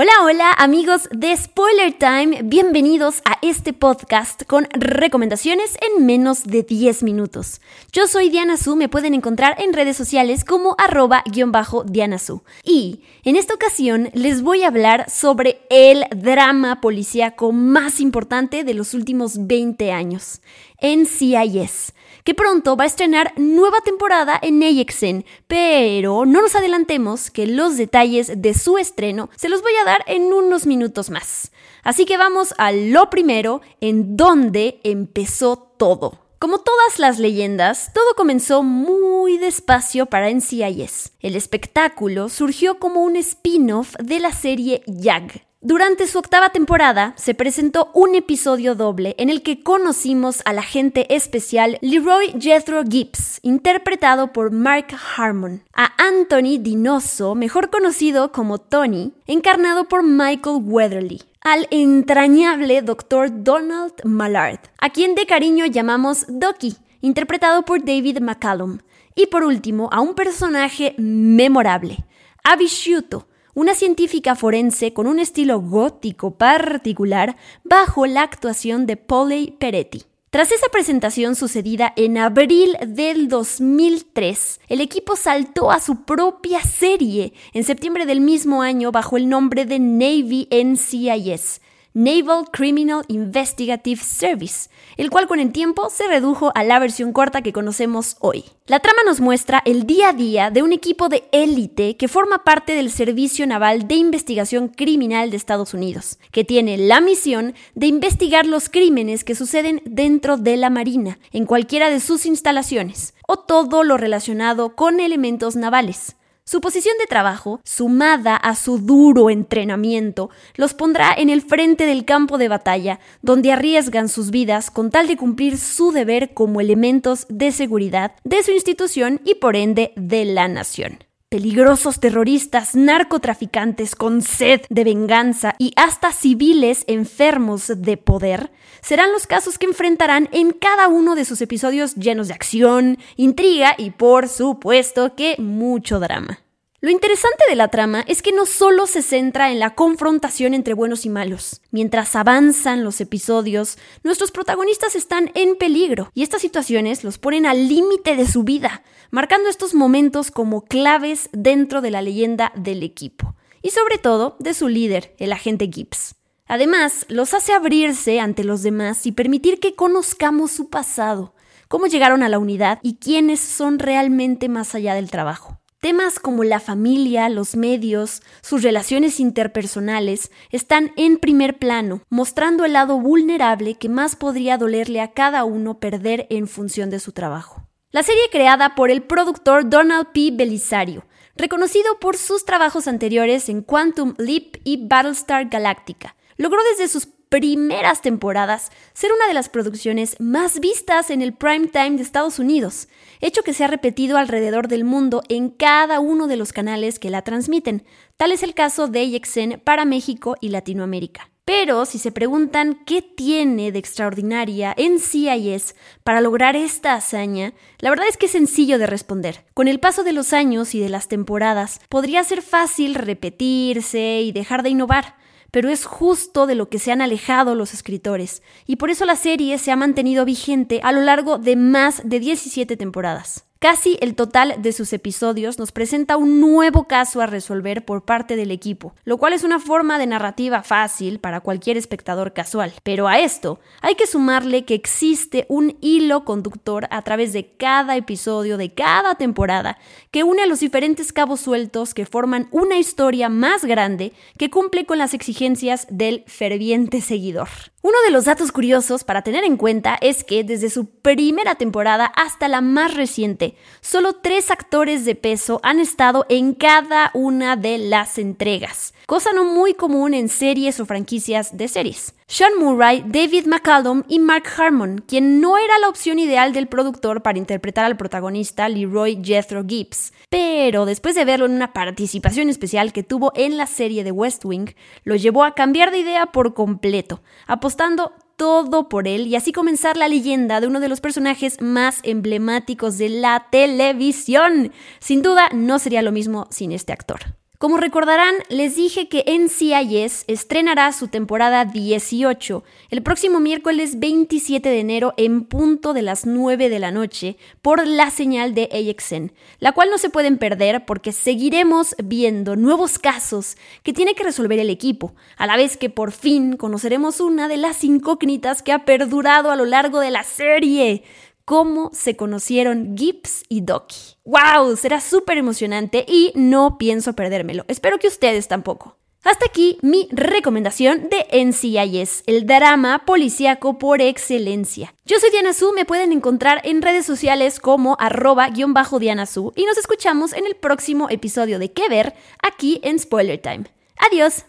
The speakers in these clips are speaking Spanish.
Hola, hola amigos de Spoiler Time, bienvenidos a este podcast con recomendaciones en menos de 10 minutos. Yo soy Diana Su, me pueden encontrar en redes sociales como arroba guion bajo Diana Su. Y en esta ocasión les voy a hablar sobre el drama policíaco más importante de los últimos 20 años, NCIS que pronto va a estrenar nueva temporada en AXN, pero no nos adelantemos que los detalles de su estreno se los voy a dar en unos minutos más. Así que vamos a lo primero, en donde empezó todo. Como todas las leyendas, todo comenzó muy despacio para NCIS. El espectáculo surgió como un spin-off de la serie YAG, durante su octava temporada se presentó un episodio doble en el que conocimos al agente especial Leroy Jethro Gibbs, interpretado por Mark Harmon, a Anthony Dinoso, mejor conocido como Tony, encarnado por Michael Weatherly, al entrañable Dr. Donald Mallard, a quien de cariño llamamos Doki, interpretado por David McCallum, y por último a un personaje memorable, Abby Shuto, una científica forense con un estilo gótico particular bajo la actuación de Polly Peretti. Tras esa presentación sucedida en abril del 2003, el equipo saltó a su propia serie en septiembre del mismo año bajo el nombre de Navy NCIS, Naval Criminal Investigative Service, el cual con el tiempo se redujo a la versión corta que conocemos hoy. La trama nos muestra el día a día de un equipo de élite que forma parte del Servicio Naval de Investigación Criminal de Estados Unidos, que tiene la misión de investigar los crímenes que suceden dentro de la Marina, en cualquiera de sus instalaciones, o todo lo relacionado con elementos navales. Su posición de trabajo, sumada a su duro entrenamiento, los pondrá en el frente del campo de batalla, donde arriesgan sus vidas con tal de cumplir su deber como elementos de seguridad de su institución y por ende de la nación. Peligrosos terroristas, narcotraficantes con sed de venganza y hasta civiles enfermos de poder serán los casos que enfrentarán en cada uno de sus episodios llenos de acción, intriga y por supuesto que mucho drama. Lo interesante de la trama es que no solo se centra en la confrontación entre buenos y malos. Mientras avanzan los episodios, nuestros protagonistas están en peligro y estas situaciones los ponen al límite de su vida, marcando estos momentos como claves dentro de la leyenda del equipo y sobre todo de su líder, el agente Gibbs. Además, los hace abrirse ante los demás y permitir que conozcamos su pasado, cómo llegaron a la unidad y quiénes son realmente más allá del trabajo. Temas como la familia, los medios, sus relaciones interpersonales están en primer plano, mostrando el lado vulnerable que más podría dolerle a cada uno perder en función de su trabajo. La serie creada por el productor Donald P. Belisario, reconocido por sus trabajos anteriores en Quantum Leap y Battlestar Galactica, logró desde sus primeras temporadas ser una de las producciones más vistas en el prime time de Estados Unidos, hecho que se ha repetido alrededor del mundo en cada uno de los canales que la transmiten. Tal es el caso de AXN para México y Latinoamérica. Pero si se preguntan qué tiene de extraordinaria en CIS para lograr esta hazaña, la verdad es que es sencillo de responder. Con el paso de los años y de las temporadas, podría ser fácil repetirse y dejar de innovar pero es justo de lo que se han alejado los escritores, y por eso la serie se ha mantenido vigente a lo largo de más de 17 temporadas. Casi el total de sus episodios nos presenta un nuevo caso a resolver por parte del equipo, lo cual es una forma de narrativa fácil para cualquier espectador casual. Pero a esto hay que sumarle que existe un hilo conductor a través de cada episodio de cada temporada que une a los diferentes cabos sueltos que forman una historia más grande que cumple con las exigencias del ferviente seguidor. Uno de los datos curiosos para tener en cuenta es que desde su primera temporada hasta la más reciente, solo tres actores de peso han estado en cada una de las entregas, cosa no muy común en series o franquicias de series. Sean Murray, David McCallum y Mark Harmon, quien no era la opción ideal del productor para interpretar al protagonista Leroy Jethro Gibbs, pero después de verlo en una participación especial que tuvo en la serie de West Wing, lo llevó a cambiar de idea por completo, apostando todo por él y así comenzar la leyenda de uno de los personajes más emblemáticos de la televisión. Sin duda, no sería lo mismo sin este actor. Como recordarán, les dije que NCIS estrenará su temporada 18 el próximo miércoles 27 de enero en punto de las 9 de la noche por la señal de AXN, la cual no se pueden perder porque seguiremos viendo nuevos casos que tiene que resolver el equipo, a la vez que por fin conoceremos una de las incógnitas que ha perdurado a lo largo de la serie cómo se conocieron Gibbs y Doki. ¡Wow! Será súper emocionante y no pienso perdérmelo. Espero que ustedes tampoco. Hasta aquí mi recomendación de NCIS, el drama policíaco por excelencia. Yo soy Diana Su, me pueden encontrar en redes sociales como arroba-diana Su y nos escuchamos en el próximo episodio de ¿Qué ver? aquí en Spoiler Time. Adiós.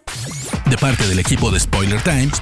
De parte del equipo de Spoiler Times,